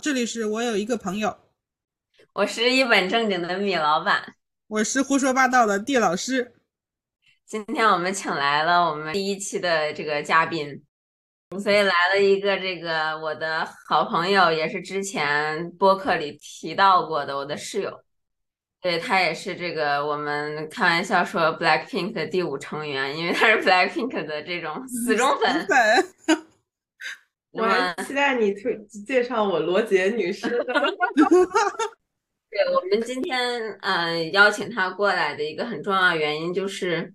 这里是我有一个朋友，我是一本正经的米老板，我是胡说八道的地老师。今天我们请来了我们第一期的这个嘉宾，所以来了一个这个我的好朋友，也是之前播客里提到过的我的室友。对他也是这个我们开玩笑说 Blackpink 的第五成员，因为他是 Blackpink 的这种死忠粉。我还期待你推介绍我罗杰女士。对，我们今天嗯邀请她过来的一个很重要的原因就是，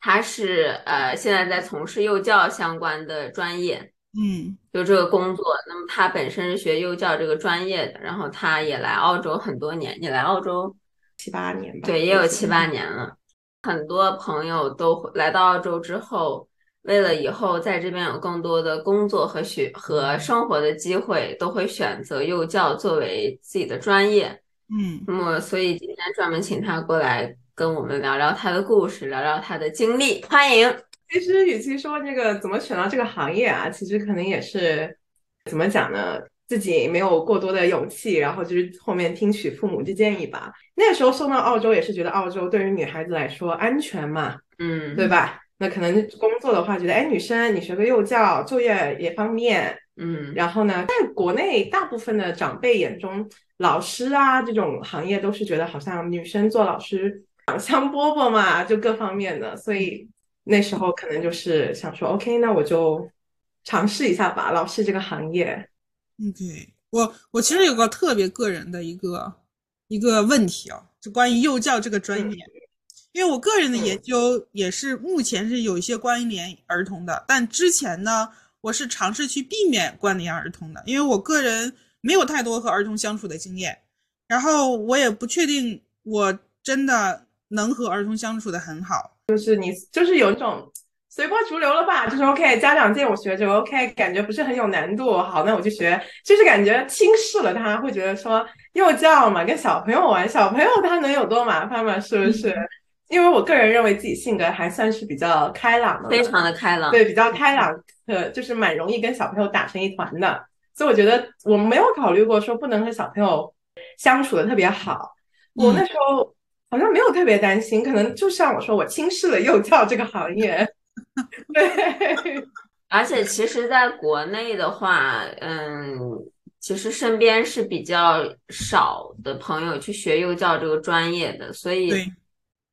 她是呃现在在从事幼教相关的专业，嗯，就这个工作。那么她本身是学幼教这个专业的，然后她也来澳洲很多年，你来澳洲。七八年吧，对，也有七八年了。很多朋友都来到澳洲之后，为了以后在这边有更多的工作和学和生活的机会，都会选择幼教作为自己的专业。嗯，那么所以今天专门请他过来跟我们聊聊他的故事，聊聊他的经历。欢迎。其实，与其说这个怎么选到这个行业啊，其实可能也是怎么讲呢？自己没有过多的勇气，然后就是后面听取父母的建议吧。那个时候送到澳洲也是觉得澳洲对于女孩子来说安全嘛，嗯，对吧？那可能工作的话，觉得哎，女生你学个幼教，就业也方便，嗯。然后呢，在国内大部分的长辈眼中，老师啊这种行业都是觉得好像女生做老师长香饽饽嘛，就各方面的。所以那时候可能就是想说，OK，那我就尝试一下吧，老师这个行业。嗯，对我，我其实有个特别个人的一个一个问题啊，就关于幼教这个专业，因为我个人的研究也是目前是有一些关联儿童的，但之前呢，我是尝试去避免关联儿童的，因为我个人没有太多和儿童相处的经验，然后我也不确定我真的能和儿童相处的很好，就是你就是有一种。随波逐流了吧，就是 OK，家长见我学就 OK，感觉不是很有难度，好，那我就学，就是感觉轻视了他，会觉得说幼教嘛，跟小朋友玩，小朋友他能有多麻烦嘛，是不是？因为我个人认为自己性格还算是比较开朗的，非常的开朗，对，比较开朗，呃，就是蛮容易跟小朋友打成一团的，所以我觉得我没有考虑过说不能和小朋友相处的特别好，我那时候好像没有特别担心，可能就像我说，我轻视了幼教这个行业。对，而且其实，在国内的话，嗯，其实身边是比较少的朋友去学幼教这个专业的，所以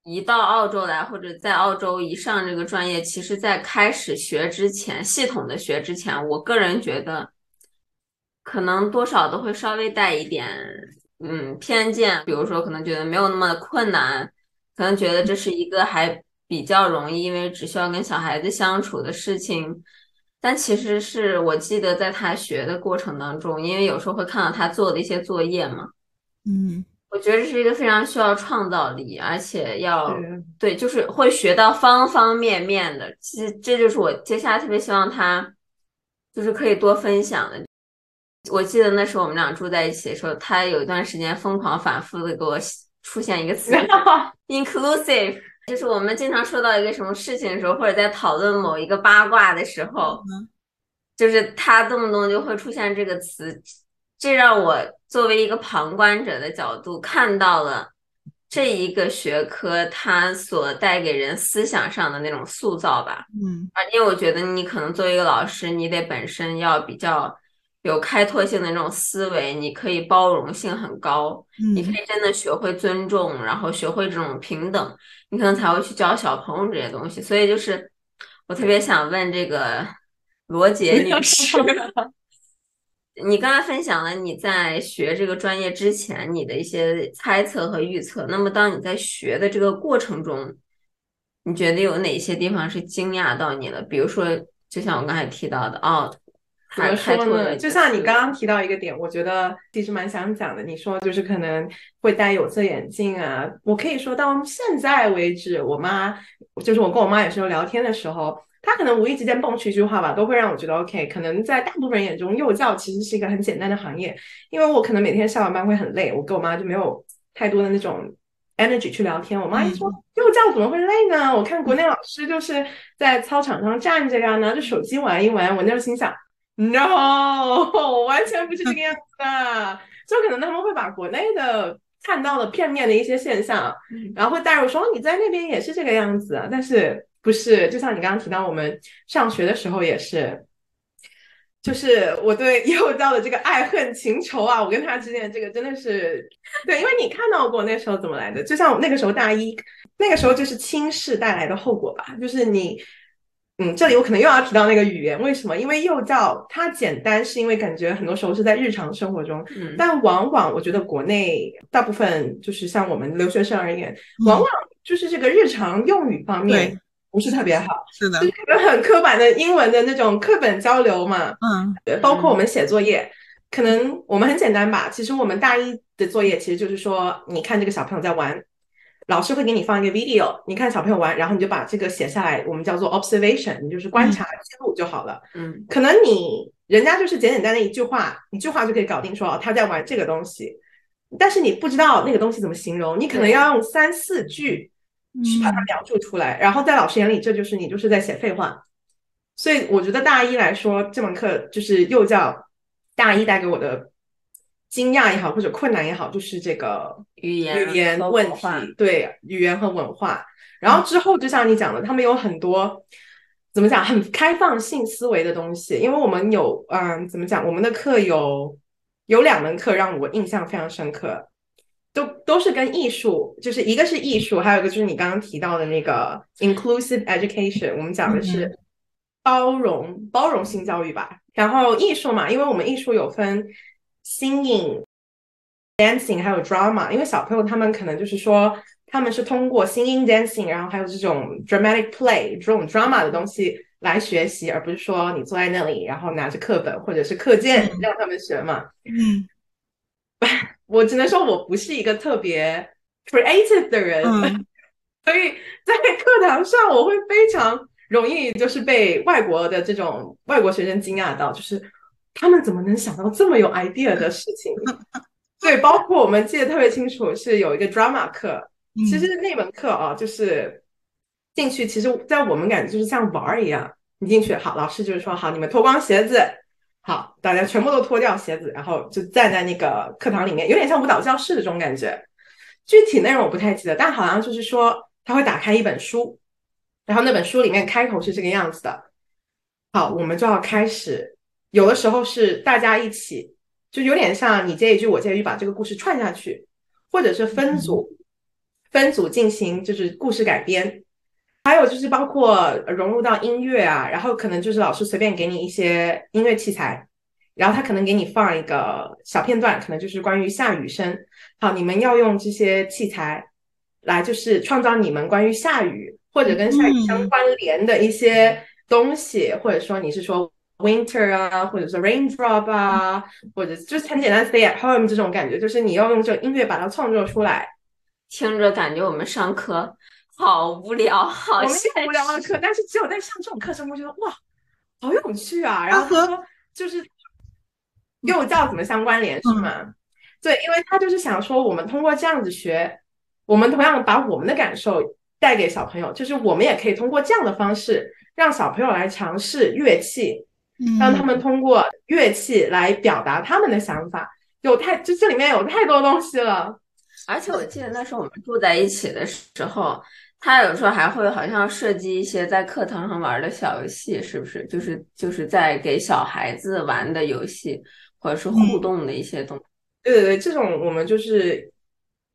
一到澳洲来，或者在澳洲一上这个专业，其实在开始学之前，系统的学之前，我个人觉得，可能多少都会稍微带一点，嗯，偏见，比如说可能觉得没有那么困难，可能觉得这是一个还。比较容易，因为只需要跟小孩子相处的事情，但其实是我记得在他学的过程当中，因为有时候会看到他做的一些作业嘛，嗯，我觉得这是一个非常需要创造力，而且要对，就是会学到方方面面的。其实这就是我接下来特别希望他就是可以多分享的。我记得那时候我们俩住在一起的时候，他有一段时间疯狂反复的给我出现一个词，inclusive。就是我们经常说到一个什么事情的时候，或者在讨论某一个八卦的时候，就是他动不动就会出现这个词，这让我作为一个旁观者的角度看到了这一个学科它所带给人思想上的那种塑造吧。嗯，啊，因为我觉得你可能作为一个老师，你得本身要比较有开拓性的那种思维，你可以包容性很高，你可以真的学会尊重，然后学会这种平等。你可能才会去教小朋友这些东西，所以就是我特别想问这个罗杰女士，你刚才分享了你在学这个专业之前你的一些猜测和预测，那么当你在学的这个过程中，你觉得有哪些地方是惊讶到你了？比如说，就像我刚才提到的，哦。怎么说呢？就像你刚刚提到一个点，我觉得其实蛮想讲的。你说就是可能会戴有色眼镜啊，我可以说到现在为止，我妈就是我跟我妈有时候聊天的时候，她可能无意之间蹦出一句话吧，都会让我觉得 OK。可能在大部分人眼中，幼教其实是一个很简单的行业，因为我可能每天下完班会很累，我跟我妈就没有太多的那种 energy 去聊天。我妈一说幼教怎么会累呢？我看国内老师就是在操场上站着呀，拿着手机玩一玩，我那时候心想。No，完全不是这个 样子的。就可能他们会把国内的看到的片面的一些现象，然后会带入说你在那边也是这个样子，但是不是？就像你刚刚提到，我们上学的时候也是。就是我对幼教的这个爱恨情仇啊，我跟他之间这个真的是对，因为你看到过那时候怎么来的，就像那个时候大一，那个时候就是轻视带来的后果吧。就是你，嗯，这里我可能又要提到那个语言，为什么？因为幼教它简单，是因为感觉很多时候是在日常生活中，嗯但往往我觉得国内大部分就是像我们留学生而言，往往就是这个日常用语方面。不是特别好，是的，就是很刻板的英文的那种课本交流嘛。嗯，包括我们写作业，可能我们很简单吧。其实我们大一的作业其实就是说，你看这个小朋友在玩，老师会给你放一个 video，你看小朋友玩，然后你就把这个写下来，我们叫做 observation，你就是观察记录就好了。嗯，可能你人家就是简简单单一句话，一句话就可以搞定，说哦他在玩这个东西，但是你不知道那个东西怎么形容，你可能要用三四句。去把它描述出来，然后在老师眼里，这就是你就是在写废话。所以我觉得大一来说，这门课就是幼教大一带给我的惊讶也好，或者困难也好，就是这个语言语言问题，对语言和文化。然后之后就像你讲的，他们有很多怎么讲很开放性思维的东西。因为我们有嗯，怎么讲，我们的课有有两门课让我印象非常深刻。都都是跟艺术，就是一个是艺术，还有一个就是你刚刚提到的那个 inclusive education，我们讲的是包容包容性教育吧。然后艺术嘛，因为我们艺术有分 singing、dancing，还有 drama。因为小朋友他们可能就是说，他们是通过 singing、dancing，然后还有这种 dramatic play 这种 drama 的东西来学习，而不是说你坐在那里，然后拿着课本或者是课件让他们学嘛。嗯。我只能说，我不是一个特别 creative 的人，所以在课堂上我会非常容易就是被外国的这种外国学生惊讶到，就是他们怎么能想到这么有 idea 的事情？对，包括我们记得特别清楚，是有一个 drama 课，其实那门课啊，就是进去，其实在我们感觉就是像玩儿一样，你进去好，老师就是说好，你们脱光鞋子。好，大家全部都脱掉鞋子，然后就站在那个课堂里面，有点像舞蹈教室的这种感觉。具体内容我不太记得，但好像就是说他会打开一本书，然后那本书里面开头是这个样子的。好，我们就要开始。有的时候是大家一起，就有点像你接一句我接一句，把这个故事串下去，或者是分组分组进行就是故事改编。还有就是包括融入到音乐啊，然后可能就是老师随便给你一些音乐器材，然后他可能给你放一个小片段，可能就是关于下雨声。好，你们要用这些器材来就是创造你们关于下雨或者跟下雨相关联的一些东西，或者说你是说 winter 啊，或者是 raindrop 啊，或者就是很简单 stay at home 这种感觉，就是你要用这个音乐把它创作出来，听着感觉我们上课。好无聊，好无聊的课，但是只有在上这种课时，我觉得哇，好有趣啊！然后和就是幼教怎么相关联是吗？对，因为他就是想说，我们通过这样子学，我们同样把我们的感受带给小朋友，就是我们也可以通过这样的方式，让小朋友来尝试乐器，让他们通过乐器来表达他们的想法。有太就这里面有太多东西了，而且我记得那时候我们住在一起的时候。他有时候还会好像设计一些在课堂上玩的小游戏，是不是？就是就是在给小孩子玩的游戏，或者是互动的一些东西。对对对，这种我们就是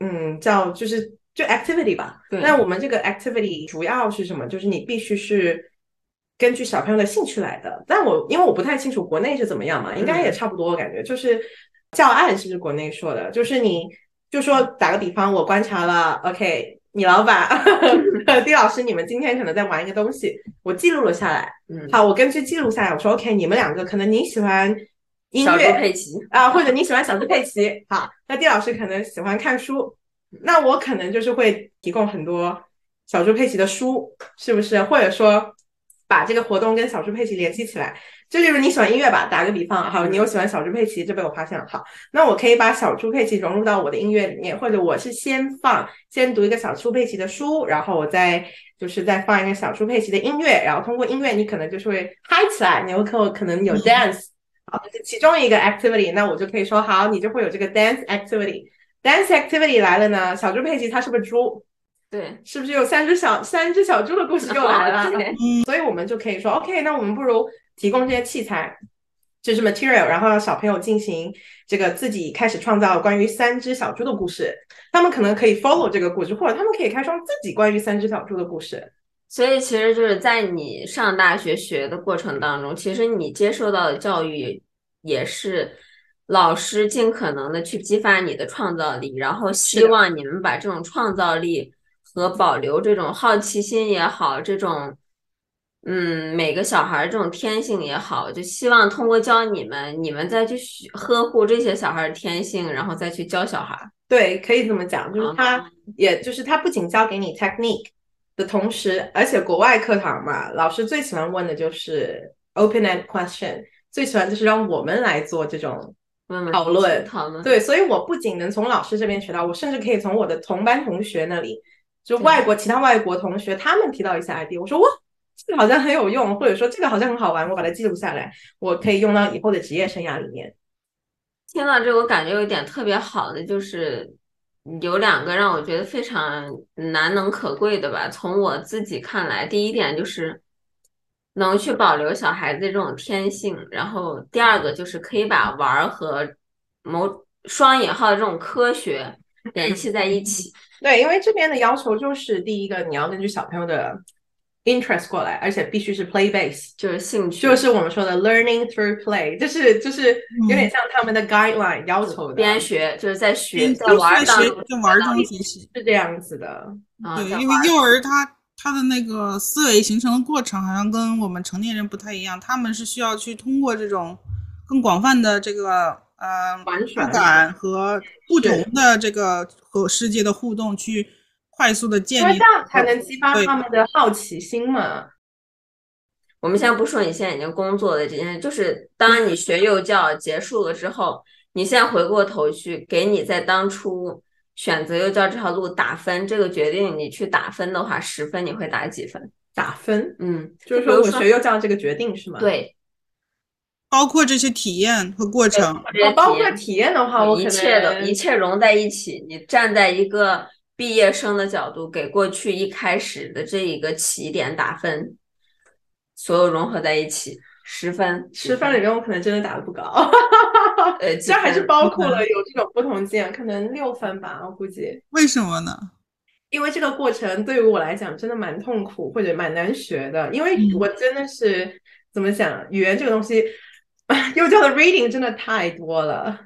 嗯叫就是就 activity 吧。那我们这个 activity 主要是什么？就是你必须是根据小朋友的兴趣来的。但我因为我不太清楚国内是怎么样嘛，应该也差不多。我感觉就是教案是不是国内说的？就是你就说打个比方，我观察了，OK。你老板，丁老师，你们今天可能在玩一个东西，我记录了下来。嗯，好，我根据记录下来，我说 OK，你们两个可能你喜欢音乐佩奇啊，或者你喜欢小猪佩奇。好，那丁老师可能喜欢看书，那我可能就是会提供很多小猪佩奇的书，是不是？或者说把这个活动跟小猪佩奇联系起来。就例如你喜欢音乐吧，打个比方，好，你又喜欢小猪佩奇，这被我发现了，好，那我可以把小猪佩奇融入到我的音乐里面，或者我是先放，先读一个小猪佩奇的书，然后我再就是再放一个小猪佩奇的音乐，然后通过音乐你可能就是会嗨起来，你有可可能有 dance，好，这是其中一个 activity，那我就可以说好，你就会有这个 dance activity，dance activity 来了呢，小猪佩奇它是不是猪？对，是不是有三只小三只小猪的故事又来了？所以我们就可以说，OK，那我们不如。提供这些器材，就是 material，然后让小朋友进行这个自己开始创造关于三只小猪的故事。他们可能可以 follow 这个故事，或者他们可以开创自己关于三只小猪的故事。所以其实就是在你上大学学的过程当中，其实你接受到的教育也是老师尽可能的去激发你的创造力，然后希望你们把这种创造力和保留这种好奇心也好，这种。嗯，每个小孩这种天性也好，就希望通过教你们，你们再去呵护这些小孩的天性，然后再去教小孩。对，可以这么讲，就是他，也就是他不仅教给你 technique 的同时，而且国外课堂嘛，老师最喜欢问的就是 open end question，最喜欢就是让我们来做这种讨论。讨论。对，所以我不仅能从老师这边学到，我甚至可以从我的同班同学那里，就外国其他外国同学他们提到一些 idea，我说哇。这个好像很有用，或者说这个好像很好玩，我把它记录下来，我可以用到以后的职业生涯里面。听到这，我感觉有点特别好的，就是有两个让我觉得非常难能可贵的吧。从我自己看来，第一点就是能去保留小孩子这种天性，然后第二个就是可以把玩和某双引号的这种科学联系在一起。对，因为这边的要求就是第一个，你要根据小朋友的。interest 过来，而且必须是 play base，就是兴趣，就是我们说的 learning through play，就是就是有点像他们的 guideline 要求的，边学就是在学，在玩当中，在玩中学习是这样子的。对，因为幼儿他他的那个思维形成的过程好像跟我们成年人不太一样，他们是需要去通过这种更广泛的这个呃玩耍感和不同的这个和世界的互动去。快速的建立，这样才能激发他们的好奇心嘛。我们先不说你现在已经工作的这件事，就是当你学幼教结束了之后，你现在回过头去给你在当初选择幼教这条路打分，这个决定你去打分的话，十分你会打几分？打分？嗯，就是说我学幼教这个决定是吗？对，包括这些体验和过程，包括体验的话，我一切的一切融在一起，你站在一个。毕业生的角度给过去一开始的这一个起点打分，所有融合在一起，十分，十分里面我可能真的打的不高，呃，这还是包括了有这种不同键，可能六分吧，我估计。为什么呢？因为这个过程对于我来讲真的蛮痛苦或者蛮难学的，因为我真的是怎么讲，语言这个东西，幼教的 reading 真的太多了，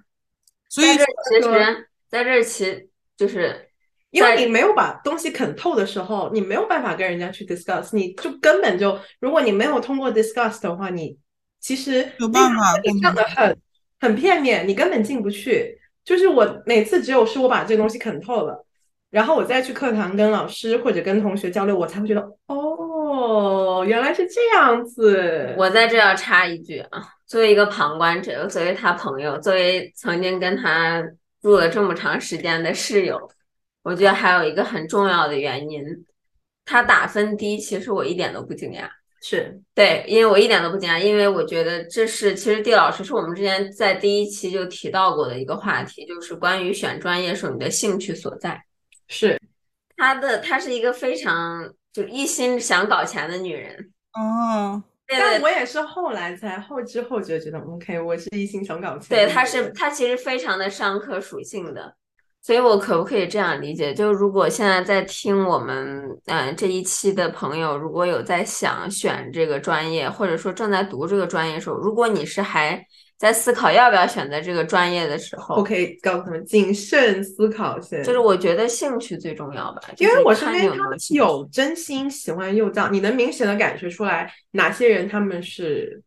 所以其实在这其就是。因为你没有把东西啃透的时候，你没有办法跟人家去 discuss，你就根本就，如果你没有通过 discuss 的话，你其实有办法上的很很片面，你根本进不去。就是我每次只有是我把这个东西啃透了，然后我再去课堂跟老师或者跟同学交流，我才会觉得哦，原来是这样子。我在这要插一句啊，作为一个旁观者，作为他朋友，作为曾经跟他住了这么长时间的室友。我觉得还有一个很重要的原因，他打分低，其实我一点都不惊讶。是对，因为我一点都不惊讶，因为我觉得这是其实地老师是我们之前在第一期就提到过的一个话题，就是关于选专业时候你的兴趣所在。是，他的她是一个非常就一心想搞钱的女人。哦，但我也是后来才后知后觉觉得，OK，我是一心想搞钱。对，他是他其实非常的商科属性的。所以，我可不可以这样理解？就如果现在在听我们嗯这一期的朋友，如果有在想选这个专业，或者说正在读这个专业的时候，如果你是还在思考要不要选择这个专业的时候，我可以告诉他们谨慎思考先。就是我觉得兴趣最重要吧，因为我身边他们有真心喜欢幼教，你能明显的感觉出来哪些人他们是。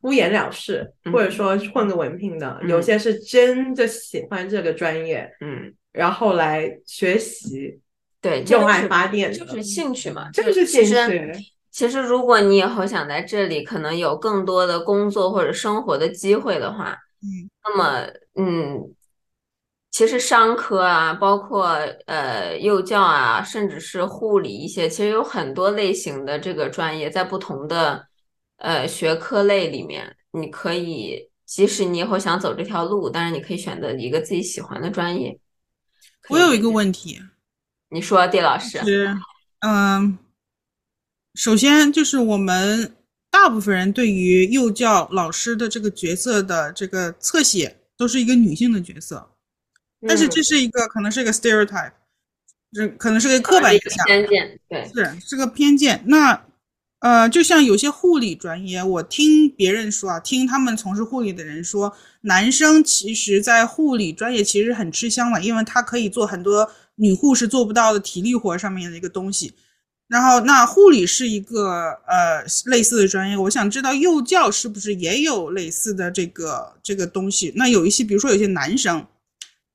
敷衍了事，或者说混个文凭的，有些是真的喜欢这个专业，嗯，然后来学习，对，用爱发电，就是兴趣嘛，就是兴趣。其实如果你以后想在这里可能有更多的工作或者生活的机会的话，嗯，那么嗯。其实商科啊，包括呃幼教啊，甚至是护理一些，其实有很多类型的这个专业，在不同的呃学科类里面，你可以，即使你以后想走这条路，但是你可以选择一个自己喜欢的专业。我有一个问题，你说，丁老师。嗯，首先就是我们大部分人对于幼教老师的这个角色的这个侧写，都是一个女性的角色。但是这是一个可能是一个 stereotype，这可能是个刻板印象，偏见，对，是是个偏见。那呃，就像有些护理专业，我听别人说啊，听他们从事护理的人说，男生其实在护理专业其实很吃香的，因为他可以做很多女护士做不到的体力活上面的一个东西。然后，那护理是一个呃类似的专业，我想知道幼教是不是也有类似的这个这个东西？那有一些，比如说有些男生。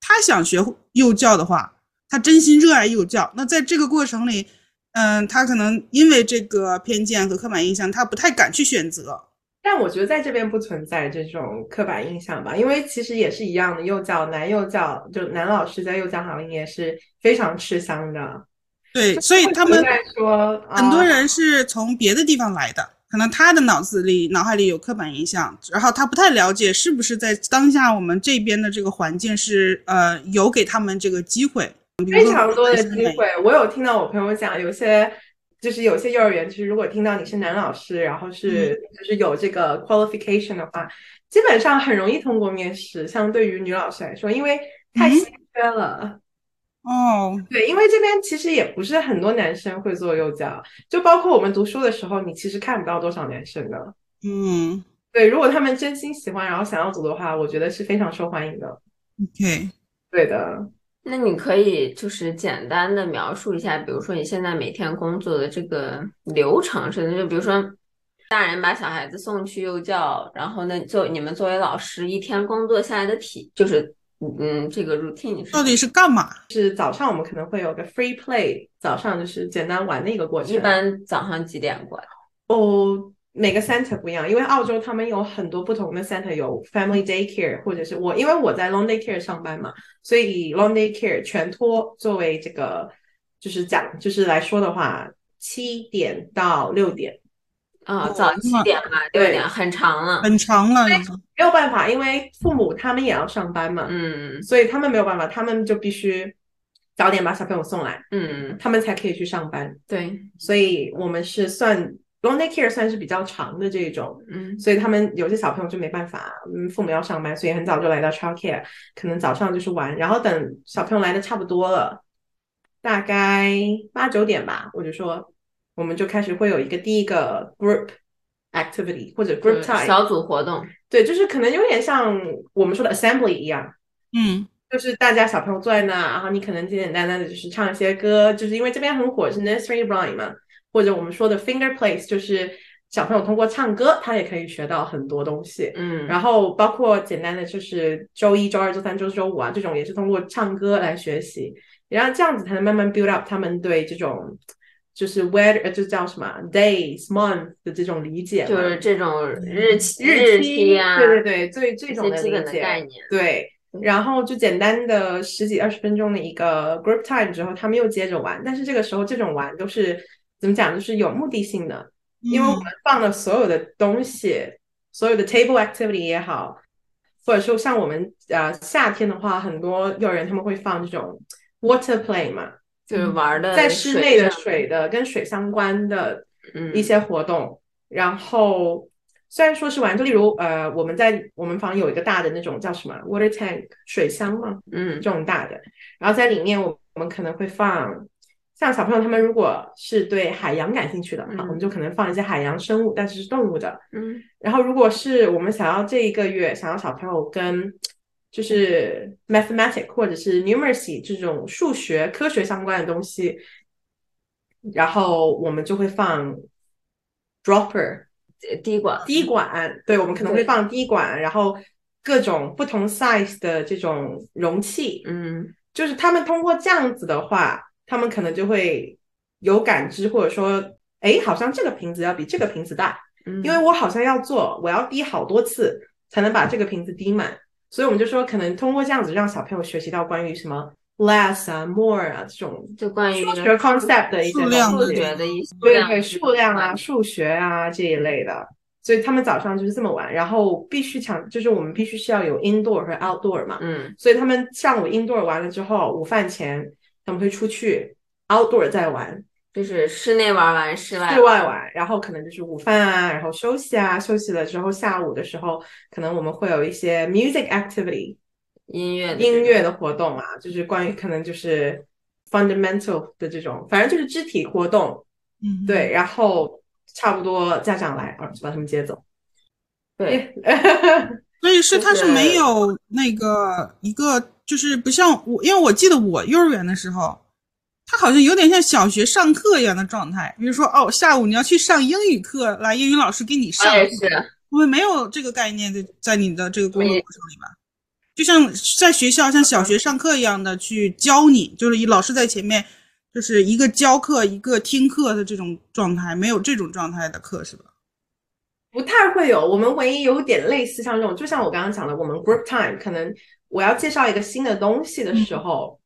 他想学幼教的话，他真心热爱幼教。那在这个过程里，嗯，他可能因为这个偏见和刻板印象，他不太敢去选择。但我觉得在这边不存在这种刻板印象吧，因为其实也是一样的，幼教男幼教就男老师在幼教行业是非常吃香的。对，所以他们说很多人是从别的地方来的。可能他的脑子里、脑海里有刻板印象，然后他不太了解是不是在当下我们这边的这个环境是呃有给他们这个机会，非常多的机会。我有听到我朋友讲，有些就是有些幼儿园，其实如果听到你是男老师，然后是就是有这个 qualification 的话，基本上很容易通过面试。相对于女老师来说，因为太稀缺了。哦，对，因为这边其实也不是很多男生会做幼教，就包括我们读书的时候，你其实看不到多少男生的。嗯，对，如果他们真心喜欢，然后想要读的话，我觉得是非常受欢迎的。OK，对的。那你可以就是简单的描述一下，比如说你现在每天工作的这个流程是的，就比如说大人把小孩子送去幼教，然后呢，作你们作为老师一天工作下来的体就是。嗯，这个 routine 到底是干嘛？是早上我们可能会有个 free play，早上就是简单玩的一个过程。一般早上几点过来？哦，每个 center 不一样，因为澳洲他们有很多不同的 center，有 family daycare，或者是我，因为我在 long day care 上班嘛，所以以 long day care 全托作为这个就是讲就是来说的话，七点到六点。啊，早七点吧，六点很长了，很长了，没有办法，因为父母他们也要上班嘛，嗯，所以他们没有办法，他们就必须早点把小朋友送来，嗯，他们才可以去上班。对，所以我们是算 long day care 算是比较长的这种，嗯，所以他们有些小朋友就没办法，嗯，父母要上班，所以很早就来到 child care，可能早上就是玩，然后等小朋友来的差不多了，大概八九点吧，我就说。我们就开始会有一个第一个 group activity 或者 group time 小组活动，对，就是可能有点像我们说的 assembly 一样，嗯，就是大家小朋友坐在那，然后你可能简简单单的就是唱一些歌，就是因为这边很火是 nursery rhyme 嘛，或者我们说的 finger plays，就是小朋友通过唱歌，他也可以学到很多东西，嗯，然后包括简单的就是周一、周二、周三、周四、周五啊，这种也是通过唱歌来学习，然后这样子才能慢慢 build up 他们对这种。就是 where 呃，就叫什么 days month 的这种理解，就是这种日期日期啊，对对对，最这种的基本的概念。对，然后就简单的十几二十分钟的一个 group time 之后，他们又接着玩。但是这个时候这种玩都是怎么讲，就是有目的性的，因为我们放了所有的东西，所有的 table activity 也好，或者说像我们呃夏天的话，很多幼儿园他们会放这种 water play 嘛。就是玩的，在室内的水的跟水相关的一些活动，然后虽然说是玩，就例如呃，我们在我们房有一个大的那种叫什么 water tank 水箱嘛，嗯，这种大的，然后在里面我我们可能会放，像小朋友他们如果是对海洋感兴趣的，好，我们就可能放一些海洋生物，但是是动物的，嗯，然后如果是我们想要这一个月想要小朋友跟就是 mathematic 或者是 numeracy 这种数学科学相关的东西，然后我们就会放 dropper 滴管滴管，对，我们可能会放滴管，然后各种不同 size 的这种容器，嗯，就是他们通过这样子的话，他们可能就会有感知，或者说哎，好像这个瓶子要比这个瓶子大，因为我好像要做，我要滴好多次才能把这个瓶子滴满。所以我们就说，可能通过这样子让小朋友学习到关于什么 less 啊、more 啊这种就关于数学 concept 的一些数学的一些对对数量啊、数学啊这一类的。所以他们早上就是这么玩，然后必须强，就是我们必须需要有 indoor 和 outdoor 嘛。嗯。所以他们上午 indoor 完了之后，午饭前他们会出去 outdoor 再玩，就是室内玩完，室外室外玩，然后可能就是午饭啊，然后休息啊，休息了之后下午的时候，可能我们会有一些 music activity，音乐音乐的活动啊，就是关于可能就是 fundamental 的这种，反正就是肢体活动。嗯。对，然后。差不多家长来啊，就把他们接走。对，所以是他是没有那个一个，就是不像我，因为我记得我幼儿园的时候，他好像有点像小学上课一样的状态。比如说，哦，下午你要去上英语课，来英语老师给你上。也是，我们没有这个概念在在你的这个工作过程里吧？就像在学校像小学上课一样的去教你，就是以老师在前面。就是一个教课一个听课的这种状态，没有这种状态的课是吧？不太会有。我们唯一有点类似像这种，就像我刚刚讲的，我们 group time 可能我要介绍一个新的东西的时候，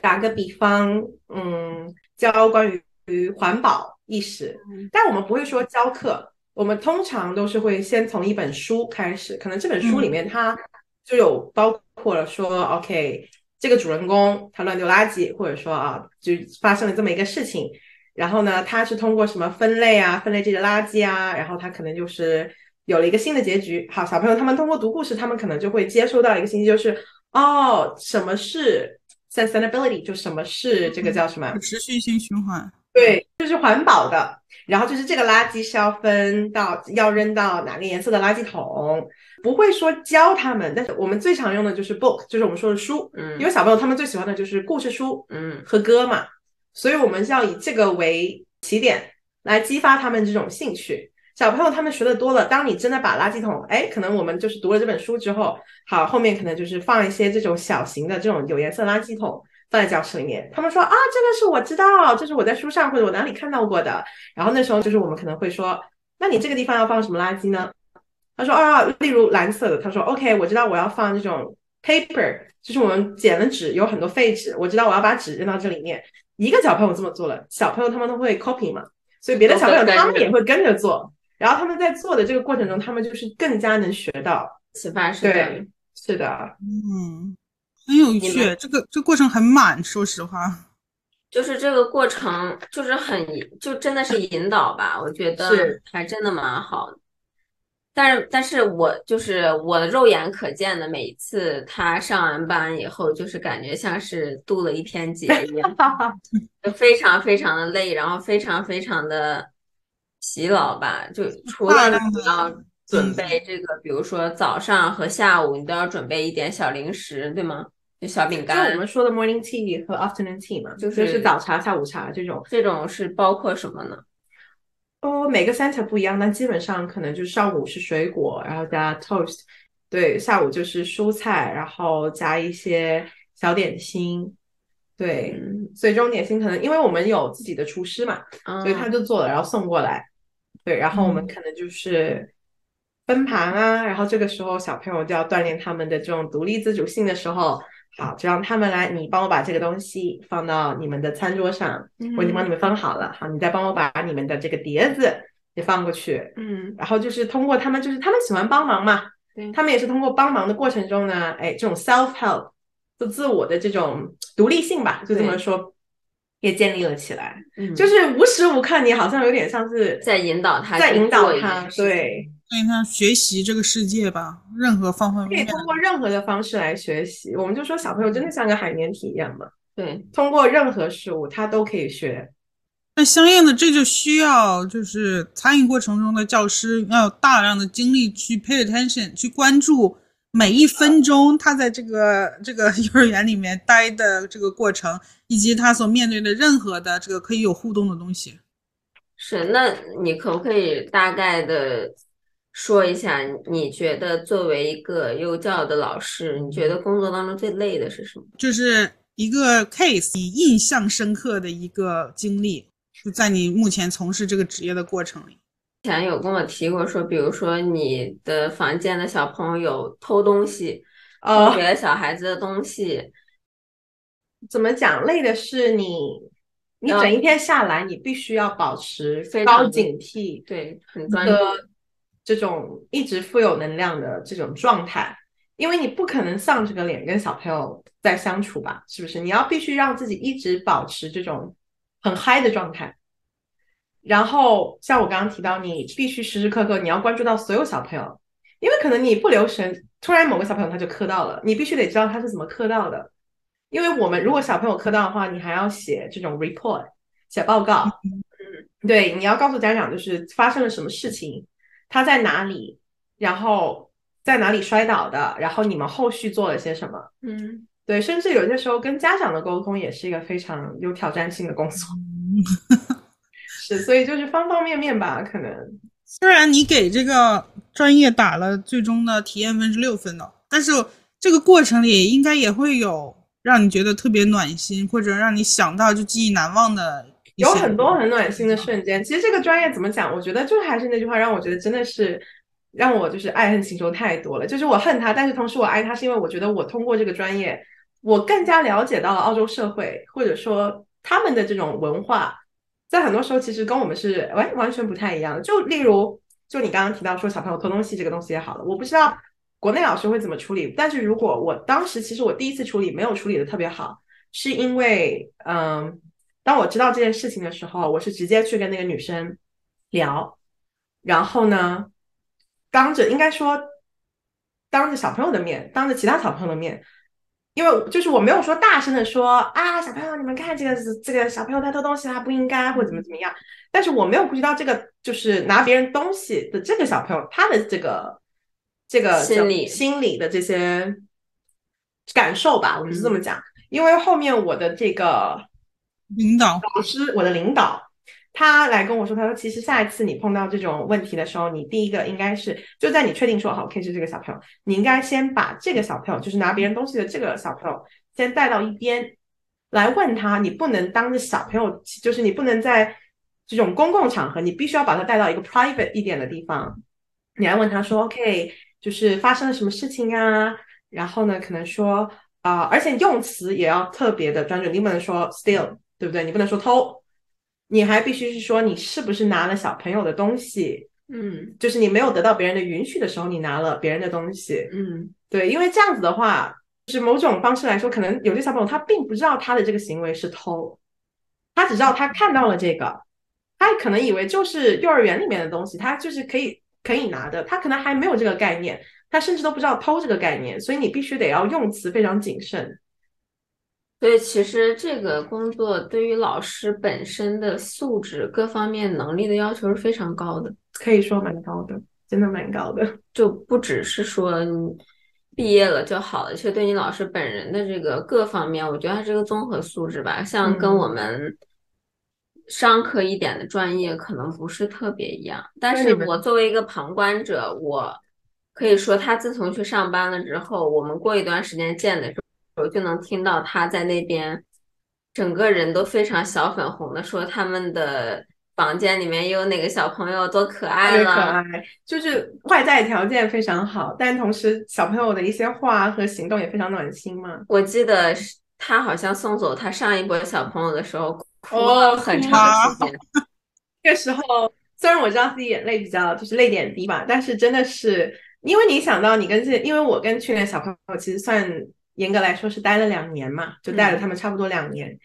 打个比方，嗯，教关于环保意识，但我们不会说教课，我们通常都是会先从一本书开始，可能这本书里面它就有包括了说，OK。这个主人公他乱丢垃圾，或者说啊，就发生了这么一个事情，然后呢，他是通过什么分类啊，分类这些垃圾啊，然后他可能就是有了一个新的结局。好，小朋友他们通过读故事，他们可能就会接收到一个信息，就是哦，什么是 sustainability，就什么是这个叫什么持续性循环？对，就是环保的。然后就是这个垃圾是要分到要扔到哪个颜色的垃圾桶。不会说教他们，但是我们最常用的就是 book，就是我们说的书，嗯，因为小朋友他们最喜欢的就是故事书，嗯，和歌嘛，所以我们是要以这个为起点来激发他们这种兴趣。小朋友他们学的多了，当你真的把垃圾桶，哎，可能我们就是读了这本书之后，好，后面可能就是放一些这种小型的这种有颜色垃圾桶放在教室里面。他们说啊，这个是我知道，这是我在书上或者我哪里看到过的。然后那时候就是我们可能会说，那你这个地方要放什么垃圾呢？他说啊，例如蓝色的，他说 OK，我知道我要放这种 paper，就是我们剪了纸，有很多废纸，我知道我要把纸扔到这里面。一个小朋友这么做了，小朋友他们都会 copy 嘛，所以别的小朋友他们也会跟着做。然后他们在做的这个过程中，他们就是更加能学到启发式对，是的，嗯，很有趣，这个这过程很满，说实话，就是这个过程就是很就真的是引导吧，我觉得还真的蛮好的。但是，但是我就是我肉眼可见的，每一次他上完班以后，就是感觉像是度了一天节一样，就非常非常的累，然后非常非常的疲劳吧。就除了你要准备这个，比如说早上和下午，你都要准备一点小零食，对吗？就小饼干。就我们说的 morning tea 和 afternoon tea 嘛，就是早茶、下午茶这种。这种是包括什么呢？哦，每个 center 不一样，但基本上可能就是上午是水果，然后加 toast，对，下午就是蔬菜，然后加一些小点心，对，所以这种点心可能因为我们有自己的厨师嘛，所以他就做了，然后送过来，对，然后我们可能就是分盘啊，然后这个时候小朋友就要锻炼他们的这种独立自主性的时候。好，就让他们来，你帮我把这个东西放到你们的餐桌上，我已经帮你们分好了。好，你再帮我把你们的这个碟子也放过去。嗯，然后就是通过他们，就是他们喜欢帮忙嘛，他们也是通过帮忙的过程中呢，哎，这种 self help 就自我的这种独立性吧，就这么说，也建立了起来。嗯，就是无时无刻你好像有点像是在引导他，在引导他，对。让他学习这个世界吧，任何方方面面，可以通过任何的方式来学习。我们就说小朋友真的像个海绵体一样嘛，对，通过任何事物他都可以学。那相应的，这就需要就是参与过程中的教师要有大量的精力去 pay attention，去关注每一分钟他在这个 这个幼儿园里面待的这个过程，以及他所面对的任何的这个可以有互动的东西。是，那你可不可以大概的？说一下，你觉得作为一个幼教的老师，你觉得工作当中最累的是什么？就是一个 case，你印象深刻的一个经历。就在你目前从事这个职业的过程里，前有跟我提过说，比如说你的房间的小朋友偷东西，偷别的小孩子的东西，怎么讲？累的是你，你整一天下来，你必须要保持高警惕，对，很专注，这种一直富有能量的这种状态。因为你不可能丧着个脸跟小朋友在相处吧，是不是？你要必须让自己一直保持这种很嗨的状态。然后像我刚刚提到，你必须时时刻刻你要关注到所有小朋友，因为可能你不留神，突然某个小朋友他就磕到了，你必须得知道他是怎么磕到的。因为我们如果小朋友磕到的话，你还要写这种 report，写报告。对，你要告诉家长就是发生了什么事情，他在哪里，然后。在哪里摔倒的？然后你们后续做了些什么？嗯，对，甚至有些时候跟家长的沟通也是一个非常有挑战性的工作。是，所以就是方方面面吧，可能。虽然你给这个专业打了最终的体验分是六分的，但是这个过程里应该也会有让你觉得特别暖心，或者让你想到就记忆难忘的。有很多很暖心的瞬间。其实这个专业怎么讲？我觉得就还是那句话，让我觉得真的是。让我就是爱恨情仇太多了，就是我恨他，但是同时我爱他，是因为我觉得我通过这个专业，我更加了解到了澳洲社会，或者说他们的这种文化，在很多时候其实跟我们是完完全不太一样的。就例如，就你刚刚提到说小朋友偷东西这个东西也好了，我不知道国内老师会怎么处理，但是如果我当时其实我第一次处理没有处理的特别好，是因为嗯，当我知道这件事情的时候，我是直接去跟那个女生聊，然后呢。当着应该说，当着小朋友的面，当着其他小朋友的面，因为就是我没有说大声的说啊，小朋友你们看这个这个小朋友他偷东西他不应该或者怎么怎么样，但是我没有顾及到这个就是拿别人东西的这个小朋友他的这个这个心理。心理的这些感受吧，我们是这么讲，因为后面我的这个领导。老师，我的领导。他来跟我说，他说其实下一次你碰到这种问题的时候，你第一个应该是就在你确定说好，OK 是这个小朋友，你应该先把这个小朋友，就是拿别人东西的这个小朋友，先带到一边来问他。你不能当着小朋友，就是你不能在这种公共场合，你必须要把他带到一个 private 一点的地方，你来问他说，OK，就是发生了什么事情啊？然后呢，可能说啊，而且用词也要特别的专注，你不能说 steal，对不对？你不能说偷。你还必须是说你是不是拿了小朋友的东西？嗯，就是你没有得到别人的允许的时候，你拿了别人的东西。嗯，对，因为这样子的话，就是某种方式来说，可能有些小朋友他并不知道他的这个行为是偷，他只知道他看到了这个，他可能以为就是幼儿园里面的东西，他就是可以可以拿的，他可能还没有这个概念，他甚至都不知道偷这个概念，所以你必须得要用词非常谨慎。所以其实这个工作对于老师本身的素质、各方面能力的要求是非常高的，可以说蛮高的，真的蛮高的。就不只是说你毕业了就好了，其实对你老师本人的这个各方面，我觉得还是个综合素质吧。像跟我们商科一点的专业可能不是特别一样，但是我作为一个旁观者，我可以说他自从去上班了之后，我们过一段时间见的时候。我就能听到他在那边，整个人都非常小粉红的说他们的房间里面有哪个小朋友多可爱了，可爱，就是外在条件非常好，但同时小朋友的一些话和行动也非常暖心嘛。我记得他好像送走他上一波小朋友的时候，哭了很长时间。那时候虽然我知道自己眼泪比较就是泪点低吧，但是真的是因为你想到你跟这，因为我跟去年小朋友其实算。严格来说是待了两年嘛，就带了他们差不多两年。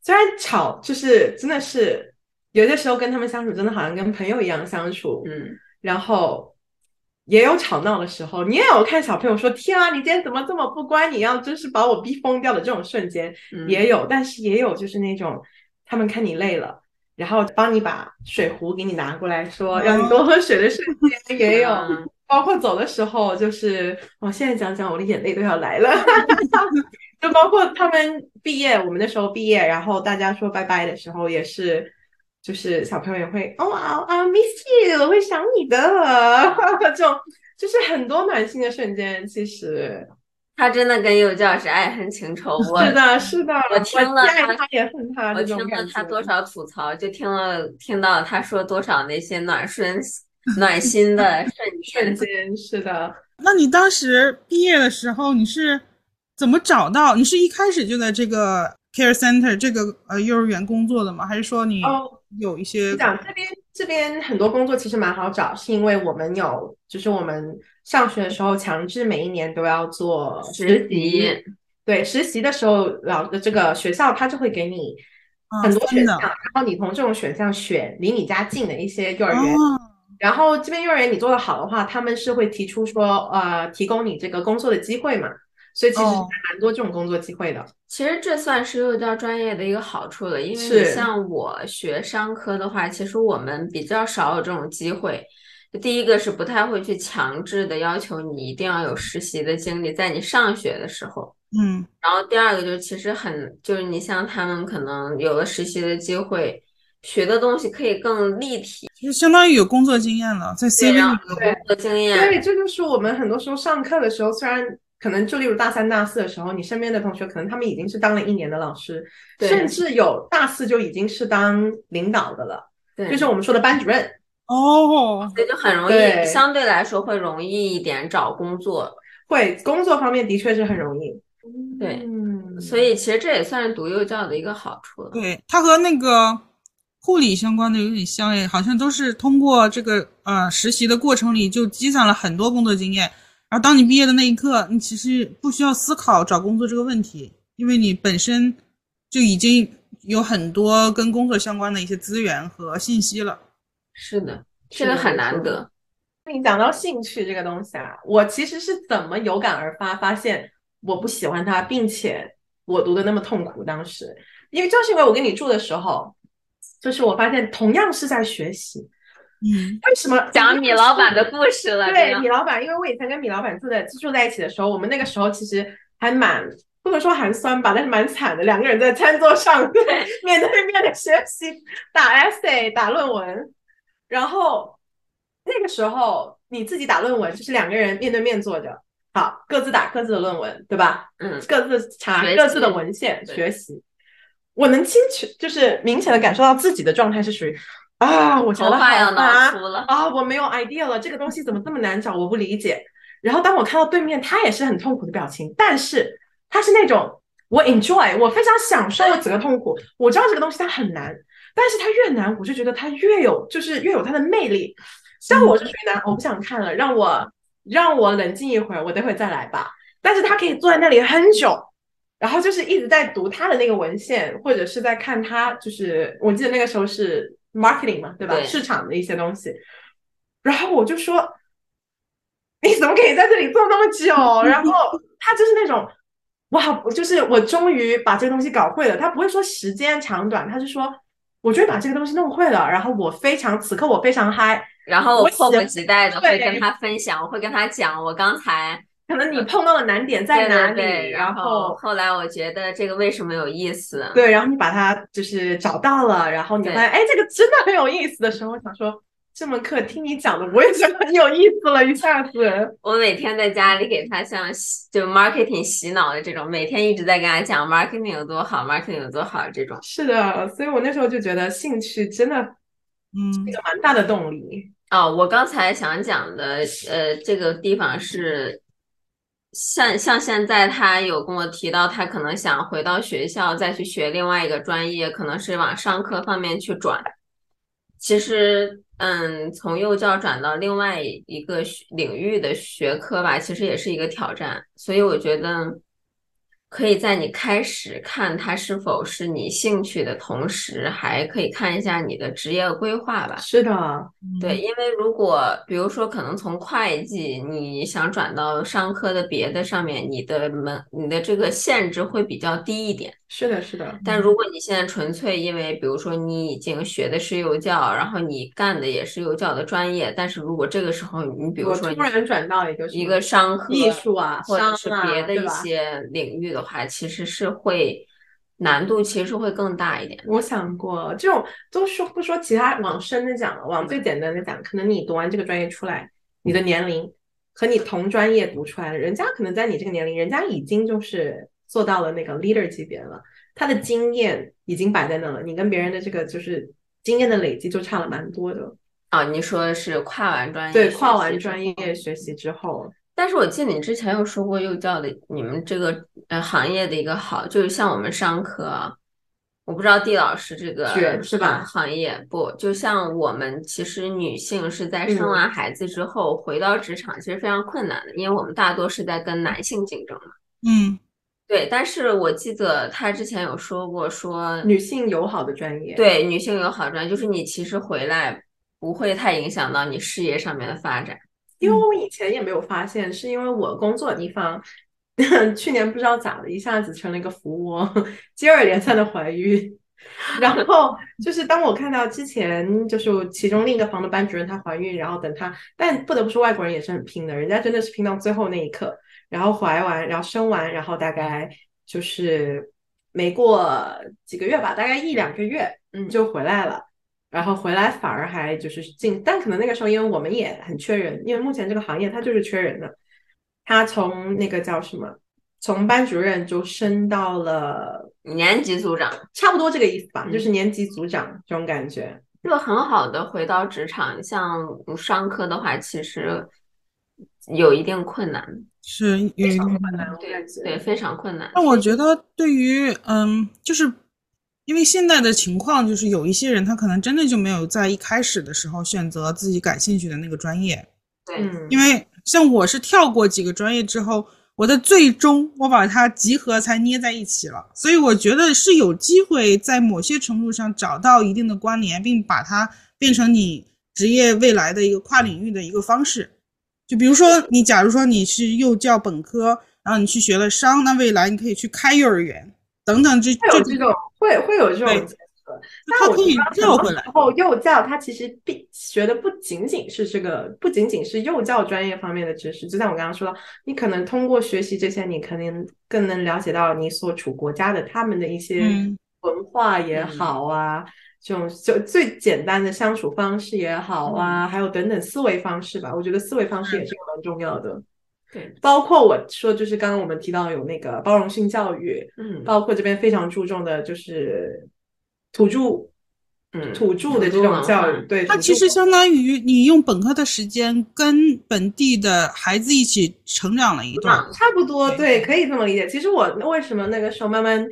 虽然吵，就是真的是有些时候跟他们相处，真的好像跟朋友一样相处。嗯，然后也有吵闹的时候，你也有看小朋友说：“天啊，你今天怎么这么不乖？你要真是把我逼疯掉的这种瞬间也有。”但是也有就是那种他们看你累了，然后帮你把水壶给你拿过来，说让你多喝水的瞬间也有。包括走的时候，就是我现在讲讲，我的眼泪都要来了。就包括他们毕业，我们那时候毕业，然后大家说拜拜的时候，也是，就是小朋友也会哦啊啊，miss you，我会想你的。这种就是很多暖心的瞬间。其实他真的跟幼教是爱恨情仇。是的，是的。我听了他，他也恨他。我听了他多少吐槽，就听了听到他说多少那些暖顺、暖心的瞬瞬间。是的。那你当时毕业的时候，你是怎么找到？你是一开始就在这个 care center 这个呃幼儿园工作的吗？还是说你有一些？讲这边这边很多工作其实蛮好找，是因为我们有，就是我们。上学的时候，强制每一年都要做实习。对，实习的时候，老的这个学校他就会给你很多选项，然后你从这种选项选离你家近的一些幼儿园。然后这边幼儿园你做的好的话，他们是会提出说，呃，提供你这个工作的机会嘛。所以其实蛮多这种工作机会的。其实这算是幼教专业的一个好处了，因为你像我学商科的话，其实我们比较少有这种机会。第一个是不太会去强制的要求你一定要有实习的经历，在你上学的时候，嗯，然后第二个就是其实很就是你像他们可能有了实习的机会，学的东西可以更立体，就相当于有工作经验了，在 CV 里有工作经验。对，这就是我们很多时候上课的时候，虽然可能就例如大三、大四的时候，你身边的同学可能他们已经是当了一年的老师，甚至有大四就已经是当领导的了，对，就是我们说的班主任。哦，所以就很容易，相对来说会容易一点找工作，会工作方面的确是很容易。对，嗯所以其实这也算是读幼教的一个好处了。对，它和那个护理相关的有点像诶，好像都是通过这个呃实习的过程里就积攒了很多工作经验，然后当你毕业的那一刻，你其实不需要思考找工作这个问题，因为你本身就已经有很多跟工作相关的一些资源和信息了。是的，这个很难得。你讲到兴趣这个东西啊，我其实是怎么有感而发，发现我不喜欢它，并且我读的那么痛苦。当时，因为就是因为我跟你住的时候，就是我发现同样是在学习，嗯，为什么讲米老板的故事了？对，米老板，因为我以前跟米老板住在住在一起的时候，我们那个时候其实还蛮不能说寒酸吧，但是蛮惨的，两个人在餐桌上对 面对面的学习，打 essay，打论文。然后那个时候你自己打论文，就是两个人面对面坐着，好，各自打各自的论文，对吧？嗯，各自查各自的文献学习。我能清楚，就是明显的感受到自己的状态是属于啊，我头发要拿出了啊，我没有 idea 了，这个东西怎么这么难找？我不理解。然后当我看到对面他也是很痛苦的表情，但是他是那种我 enjoy，我非常享受整个痛苦。我知道这个东西它很难。但是它越难，我就觉得它越有，就是越有它的魅力。像我是属于难，我不想看了，让我让我冷静一会儿，我等会再来吧。但是他可以坐在那里很久，然后就是一直在读他的那个文献，或者是在看他，就是我记得那个时候是 marketing 嘛，对吧？市场的一些东西。然后我就说，你怎么可以在这里坐那么久？然后他就是那种，哇，就是我终于把这个东西搞会了。他不会说时间长短，他是说。我终于把这个东西弄会了，然后我非常此刻我非常嗨，然后我迫不及待的会跟他分享，我会跟他讲我刚才可能你碰到的难点在哪里，然后后来我觉得这个为什么有意思？对，然后你把它就是找到了，然后你发现哎这个真的很有意思的时候，我想说。这门课听你讲的，我也觉得很有意思了，一下子。我每天在家里给他像就 marketing 洗脑的这种，每天一直在跟他讲 marketing 有多好，marketing 有多好这种。是的，所以我那时候就觉得兴趣真的，嗯，一个蛮大的动力。哦，我刚才想讲的，呃，这个地方是像像现在他有跟我提到，他可能想回到学校再去学另外一个专业，可能是往商科方面去转。其实。嗯，从幼教转到另外一个领域的学科吧，其实也是一个挑战，所以我觉得。可以在你开始看它是否是你兴趣的同时，还可以看一下你的职业规划吧。是的，对，因为如果比如说可能从会计你想转到商科的别的上面，你的门你的这个限制会比较低一点。是的，是的。但如果你现在纯粹因为比如说你已经学的是幼教，然后你干的也是幼教的专业，但是如果这个时候你比如说突然转到一个一个商科、艺术啊，或者是别的一些领域的。话其实是会难度其实会更大一点。我想过这种都说不说其他往深的讲了，往最简单的讲，可能你读完这个专业出来，你的年龄和你同专业读出来的，人家可能在你这个年龄，人家已经就是做到了那个 leader 级别了，他的经验已经摆在那了，你跟别人的这个就是经验的累积就差了蛮多的。啊，你说的是跨完专业，对，跨完专业学习之后。但是我记得你之前有说过幼教的你们这个呃行业的一个好，就是像我们商科，我不知道地老师这个是吧？行业不，就像我们其实女性是在生完孩子之后回到职场其实非常困难的，因为我们大多是在跟男性竞争嘛。嗯，对。但是我记得他之前有说过，说女性友好的专业，对女性友好专业，就是你其实回来不会太影响到你事业上面的发展。因为我以前也没有发现，是因为我工作的地方，去年不知道咋的，一下子成了一个福窝，接二连三的怀孕。然后就是当我看到之前就是其中另一个房的班主任她怀孕，然后等她，但不得不说外国人也是很拼的，人家真的是拼到最后那一刻，然后怀完，然后生完，然后大概就是没过几个月吧，大概一两个月，嗯，就回来了。然后回来反而还就是进，但可能那个时候因为我们也很缺人，因为目前这个行业它就是缺人的。他从那个叫什么，从班主任就升到了年级组长，差不多这个意思吧，就是年级组长这种感觉，就很好的回到职场。像商科的话，其实有一定困难，是有一定困难，对对，非常困难。那我觉得对于嗯，就是。因为现在的情况就是有一些人，他可能真的就没有在一开始的时候选择自己感兴趣的那个专业。对，因为像我是跳过几个专业之后，我的最终我把它集合才捏在一起了。所以我觉得是有机会在某些程度上找到一定的关联，并把它变成你职业未来的一个跨领域的一个方式。就比如说，你假如说你是幼教本科，然后你去学了商，那未来你可以去开幼儿园。等等，这会有这种会会有这种结合，但我觉得然后幼教它其实必学的不仅仅是这个，不仅仅是幼教专业方面的知识。就像我刚刚说的，你可能通过学习这些，你肯定更能了解到你所处国家的他们的一些文化也好啊，这种就最简单的相处方式也好啊，还有等等思维方式吧。我觉得思维方式也是蛮重要的。对，包括我说，就是刚刚我们提到有那个包容性教育，嗯，包括这边非常注重的就是土著，嗯，土著的这种教育，对，它其实相当于你用本科的时间跟本地的孩子一起成长了一段，差不多，对，可以这么理解。其实我为什么那个时候慢慢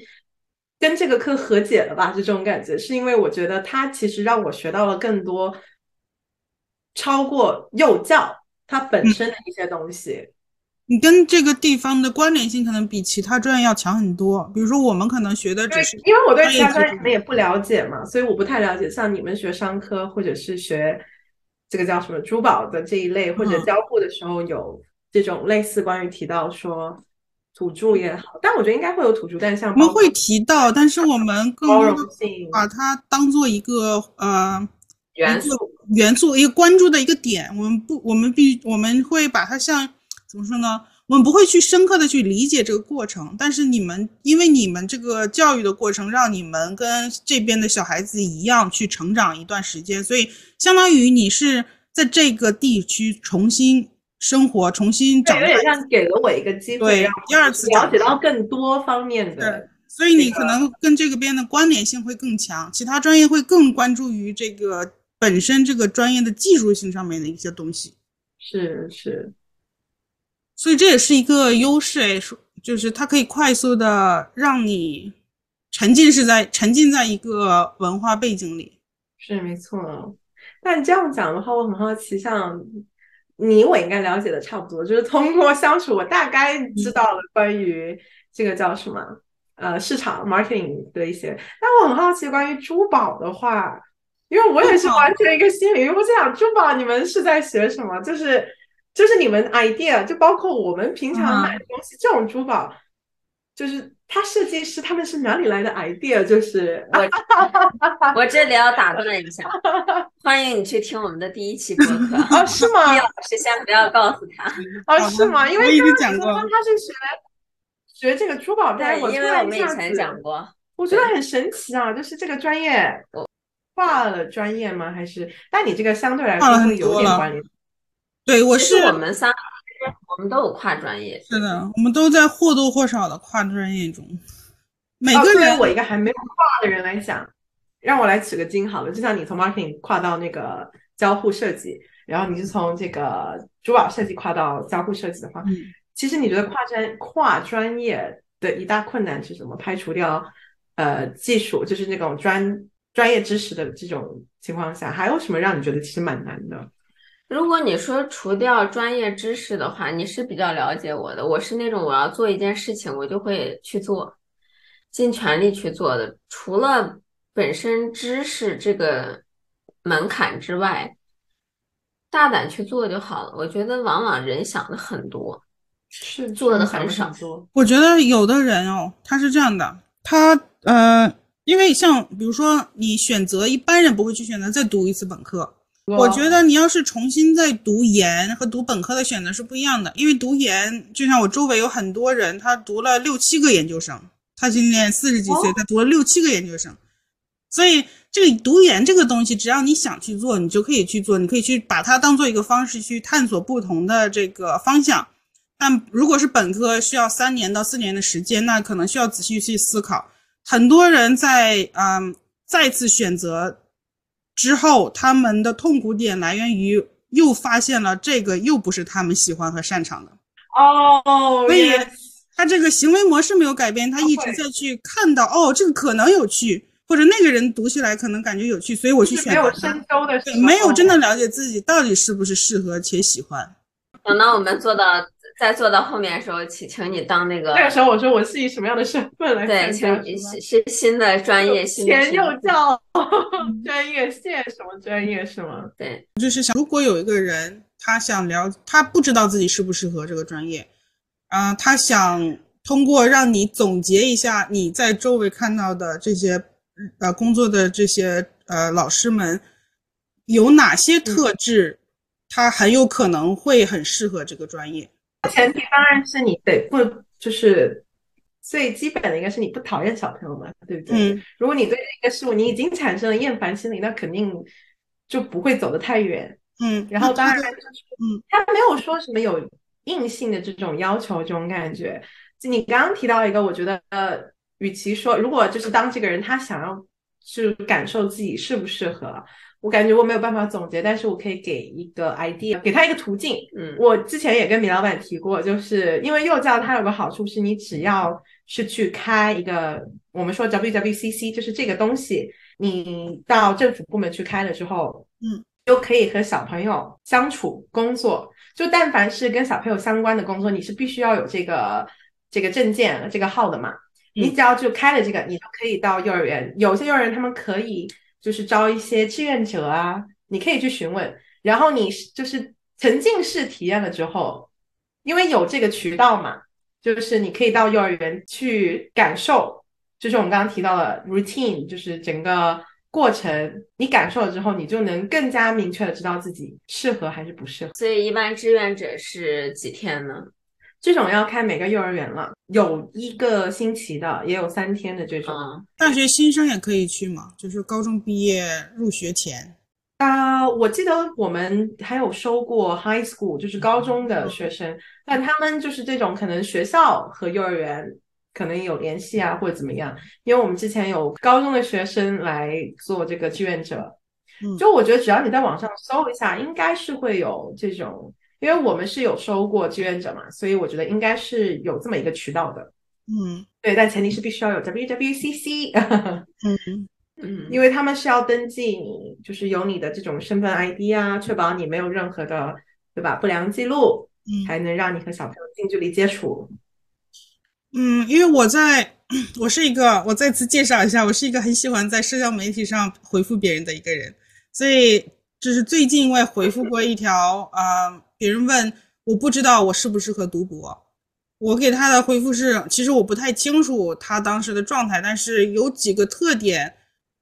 跟这个课和解了吧，就这种感觉，是因为我觉得它其实让我学到了更多超过幼教它本身的一些东西。你跟这个地方的关联性可能比其他专业要强很多。比如说，我们可能学的只是因为我对其他专业可能也不了解嘛，所以我不太了解。像你们学商科或者是学这个叫什么珠宝的这一类，或者交互的时候有这种类似关于提到说土著也好，但我觉得应该会有土著，但像我们会提到，但是我们更把它当做一个呃元素元素一个关注的一个点。我们不，我们必我们会把它像。怎么说呢？我们不会去深刻的去理解这个过程，但是你们因为你们这个教育的过程，让你们跟这边的小孩子一样去成长一段时间，所以相当于你是在这个地区重新生活、重新长。有点像给了我一个机会，对，第二次了解到更多方面的。所以你可能跟这个边的关联性会更强，其他专业会更关注于这个本身这个专业的技术性上面的一些东西。是是。所以这也是一个优势哎，说就是它可以快速的让你沉浸是在沉浸在一个文化背景里，是没错。但这样讲的话，我很好奇，像你我应该了解的差不多，就是通过相处，我大概知道了关于这个叫什么呃市场 marketing 的一些。但我很好奇，关于珠宝的话，因为我也是完全一个新领域，我想珠宝你们是在学什么？就是。就是你们 idea，就包括我们平常买的东西，这种珠宝，就是他设计师他们是哪里来的 idea？就是我 我这里要打断一下，欢迎你去听我们的第一期播客。哦，是吗？老师先不要告诉他。哦，是吗？因为刚刚说他是学学这个珠宝专业，因为我们以前讲过，我觉得很神奇啊！就是这个专业跨了专业吗？还是？但你这个相对来说会有点关联。对，我是我们三我们都有跨专业。是的，我们都在或多或少的跨专业中。每个人，我一个还没有跨的人来讲，让我来取个经好了。就像你从 marketing 跨到那个交互设计，然后你是从这个珠宝设计跨到交互设计的话，其实你觉得跨专跨专业的一大困难是什么？排除掉呃技术，就是那种专专业知识的这种情况下，还有什么让你觉得其实蛮难的？如果你说除掉专业知识的话，你是比较了解我的。我是那种我要做一件事情，我就会去做，尽全力去做的。除了本身知识这个门槛之外，大胆去做就好了。我觉得往往人想的很多，是做的很少。我觉得有的人哦，他是这样的，他呃，因为像比如说你选择一般人不会去选择再读一次本科。我觉得你要是重新再读研和读本科的选择是不一样的，因为读研就像我周围有很多人，他读了六七个研究生，他今年四十几岁，他读了六七个研究生，所以这个读研这个东西，只要你想去做，你就可以去做，你可以去把它当做一个方式去探索不同的这个方向。但如果是本科，需要三年到四年的时间，那可能需要仔细去思考。很多人在嗯再次选择。之后，他们的痛苦点来源于又发现了这个又不是他们喜欢和擅长的哦，所以他这个行为模式没有改变，他一直在去看到哦，这个可能有趣，或者那个人读起来可能感觉有趣，所以我去选。没有深究的，没有真的了解自己到底是不是适合且喜欢。等到我们做到。在坐到后面的时候，请请你当那个。那个时候我说我是以什么样的身份来？对，请是是新的专业，新前幼教 专业，现什么专业是吗？对，就是想，如果有一个人他想了，他不知道自己适不适合这个专业，啊，他想通过让你总结一下你在周围看到的这些呃工作的这些呃老师们有哪些特质，他很有可能会很适合这个专业。前提当然是你得不就是最基本的应该是你不讨厌小朋友嘛，对不对？嗯。如果你对这个事物你已经产生了厌烦心理，那肯定就不会走得太远。嗯。然后当然就是，嗯，他没有说什么有硬性的这种要求，这种感觉。就你刚刚提到一个，我觉得呃，与其说如果就是当这个人他想要去感受自己适不适合。我感觉我没有办法总结，但是我可以给一个 idea，给他一个途径。嗯，我之前也跟米老板提过，就是因为幼教它有个好处是，你只要是去开一个，我们说 WWCC，就是这个东西，你到政府部门去开了之后，嗯，就可以和小朋友相处工作。就但凡是跟小朋友相关的工作，你是必须要有这个这个证件这个号的嘛。你只要就开了这个，你就可以到幼儿园。有些幼儿园他们可以。就是招一些志愿者啊，你可以去询问，然后你就是沉浸式体验了之后，因为有这个渠道嘛，就是你可以到幼儿园去感受，就是我们刚刚提到的 routine，就是整个过程，你感受了之后，你就能更加明确的知道自己适合还是不适合。所以一般志愿者是几天呢？这种要看每个幼儿园了，有一个星期的，也有三天的这种。大学新生也可以去嘛？就是高中毕业入学前。啊，我记得我们还有收过 high school，就是高中的学生，但他们就是这种可能学校和幼儿园可能有联系啊，或者怎么样。因为我们之前有高中的学生来做这个志愿者，就我觉得只要你在网上搜一下，应该是会有这种。因为我们是有收过志愿者嘛，所以我觉得应该是有这么一个渠道的。嗯，对，但前提是必须要有 WWCC。嗯 嗯，因为他们是要登记你，就是有你的这种身份 ID 啊，确保你没有任何的，对吧？不良记录，才能让你和小朋友近距离接触。嗯，因为我在，我是一个，我再次介绍一下，我是一个很喜欢在社交媒体上回复别人的一个人，所以就是最近我也回复过一条啊。别人问我不知道我适不适合读博，我给他的回复是：其实我不太清楚他当时的状态，但是有几个特点，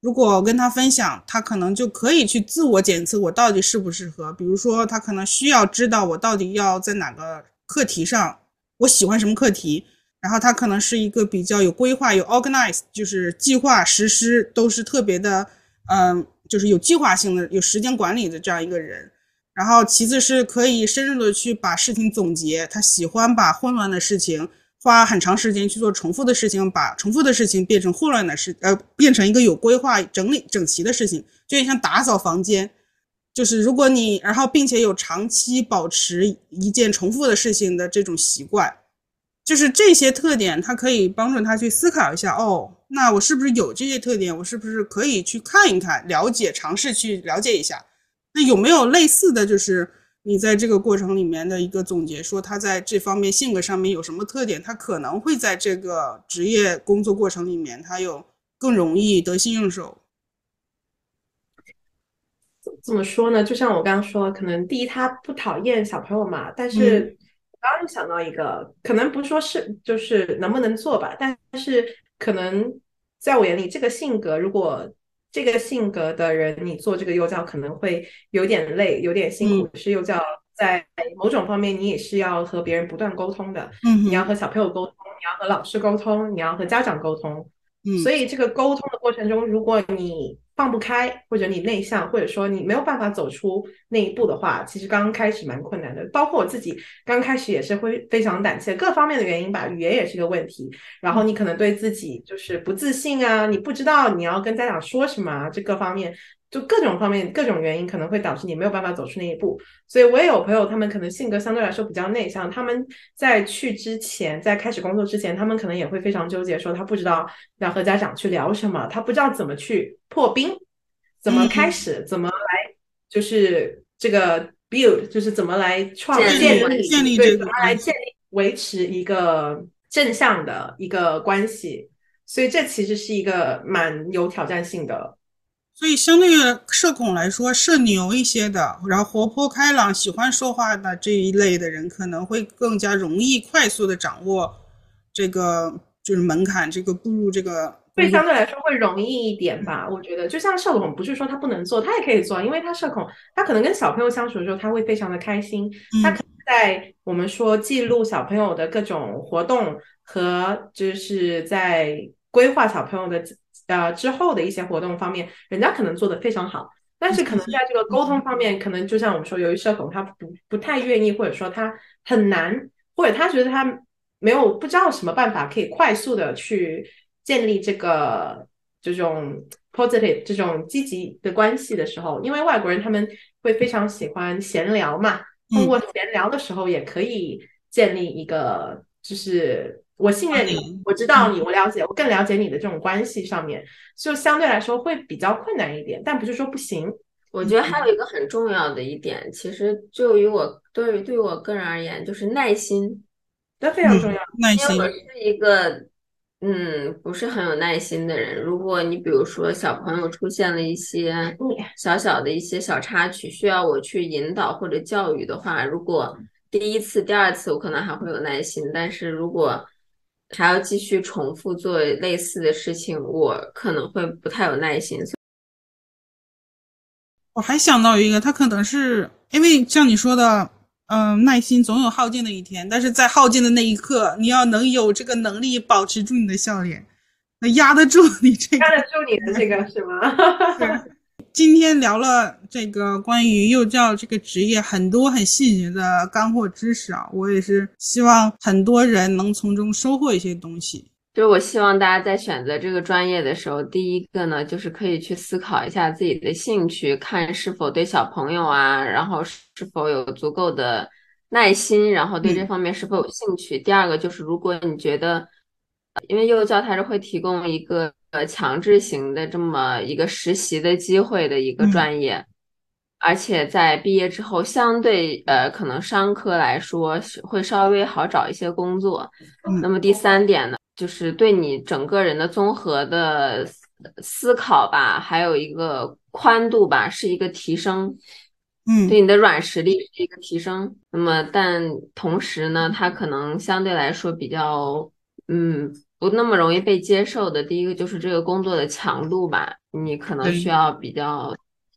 如果跟他分享，他可能就可以去自我检测我到底适不适合。比如说，他可能需要知道我到底要在哪个课题上，我喜欢什么课题，然后他可能是一个比较有规划、有 organize，就是计划实施都是特别的，嗯，就是有计划性的、有时间管理的这样一个人。然后其次是可以深入的去把事情总结，他喜欢把混乱的事情花很长时间去做重复的事情，把重复的事情变成混乱的事，呃，变成一个有规划、整理整齐的事情，就有点像打扫房间。就是如果你然后并且有长期保持一件重复的事情的这种习惯，就是这些特点，它可以帮助他去思考一下，哦，那我是不是有这些特点？我是不是可以去看一看、了解、尝试去了解一下？那有没有类似的就是你在这个过程里面的一个总结，说他在这方面性格上面有什么特点？他可能会在这个职业工作过程里面，他有更容易得心应手。怎么说呢？就像我刚刚说，可能第一他不讨厌小朋友嘛，但是刚刚又想到一个，可能不说是就是能不能做吧，但是可能在我眼里，这个性格如果。这个性格的人，你做这个幼教可能会有点累，有点辛苦。是幼教在某种方面，你也是要和别人不断沟通的。嗯，你要和小朋友沟通，你要和老师沟通，你要和家长沟通。嗯，所以这个沟通的过程中，如果你放不开，或者你内向，或者说你没有办法走出那一步的话，其实刚刚开始蛮困难的。包括我自己刚开始也是会非常胆怯，各方面的原因吧，语言也是个问题。然后你可能对自己就是不自信啊，你不知道你要跟家长说什么，这各方面就各种方面各种原因可能会导致你没有办法走出那一步。所以我也有朋友，他们可能性格相对来说比较内向，他们在去之前，在开始工作之前，他们可能也会非常纠结，说他不知道要和家长去聊什么，他不知道怎么去破冰。怎么开始？怎么来？就是这个 build，就是怎么来创建立建立对，怎么来建立维持一个正向的一个关系？所以这其实是一个蛮有挑战性的。所以相对于社恐来说，社牛一些的，然后活泼开朗、喜欢说话的这一类的人，可能会更加容易快速的掌握这个就是门槛，这个步入这个。对相对来说会容易一点吧，我觉得就像社恐，不是说他不能做，他也可以做，因为他社恐，他可能跟小朋友相处的时候，他会非常的开心，他可能在我们说记录小朋友的各种活动和就是在规划小朋友的呃之后的一些活动方面，人家可能做的非常好，但是可能在这个沟通方面，可能就像我们说，由于社恐，他不不太愿意，或者说他很难，或者他觉得他没有不知道什么办法可以快速的去。建立这个这种 positive 这种积极的关系的时候，因为外国人他们会非常喜欢闲聊嘛，通过闲聊的时候也可以建立一个，就是我信任你，我知道你，我了解，我更了解你的这种关系上面，就相对来说会比较困难一点，但不是说不行。我觉得还有一个很重要的一点，其实就于我对于对于我个人而言，就是耐心，这非常重要。耐心，因为我是一个。嗯，不是很有耐心的人。如果你比如说小朋友出现了一些小小的一些小插曲，需要我去引导或者教育的话，如果第一次、第二次我可能还会有耐心，但是如果还要继续重复做类似的事情，我可能会不太有耐心。我还想到一个，他可能是因为像你说的。嗯，耐心总有耗尽的一天，但是在耗尽的那一刻，你要能有这个能力保持住你的笑脸，那压得住你这个，压得住你的这个是吗？今天聊了这个关于幼教这个职业很多很细节的干货知识啊，我也是希望很多人能从中收获一些东西。就是我希望大家在选择这个专业的时候，第一个呢，就是可以去思考一下自己的兴趣，看是否对小朋友啊，然后是否有足够的耐心，然后对这方面是否有兴趣。第二个就是，如果你觉得，因为幼教它是会提供一个呃强制型的这么一个实习的机会的一个专业，而且在毕业之后，相对呃可能商科来说会稍微好找一些工作。那么第三点呢？就是对你整个人的综合的思考吧，还有一个宽度吧，是一个提升。嗯，对你的软实力是一个提升。那么，但同时呢，它可能相对来说比较，嗯，不那么容易被接受的。第一个就是这个工作的强度吧，你可能需要比较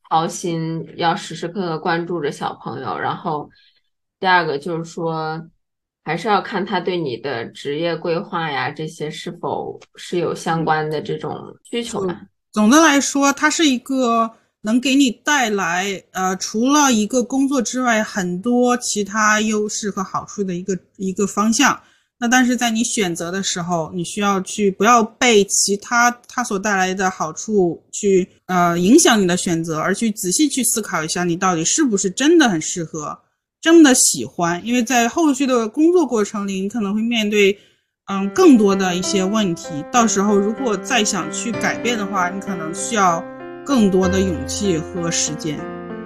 操心，要时时刻刻关注着小朋友。然后，第二个就是说。还是要看他对你的职业规划呀，这些是否是有相关的这种需求吧。总的来说，它是一个能给你带来呃，除了一个工作之外，很多其他优势和好处的一个一个方向。那但是在你选择的时候，你需要去不要被其他它所带来的好处去呃影响你的选择，而去仔细去思考一下，你到底是不是真的很适合，真的喜欢。因为在后续的工作过程里，你可能会面对嗯更多的一些问题，到时候如果再想去改变的话，你可能需要更多的勇气和时间。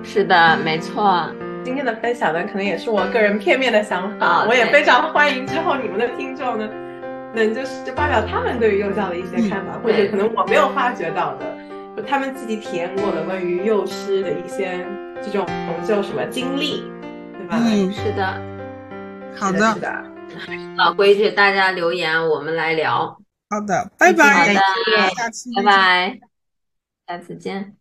是的，没错。今天的分享呢，可能也是我个人片面的想法，我也非常欢迎之后你们的听众呢，能就是发表他们对于幼教的一些看法，或者可能我没有发觉到的，就他们自己体验过的关于幼师的一些这种就什么经历，对吧？嗯，是的，好的，是的，老规矩，大家留言，我们来聊。好的，拜拜，好的，下次拜拜，下次见。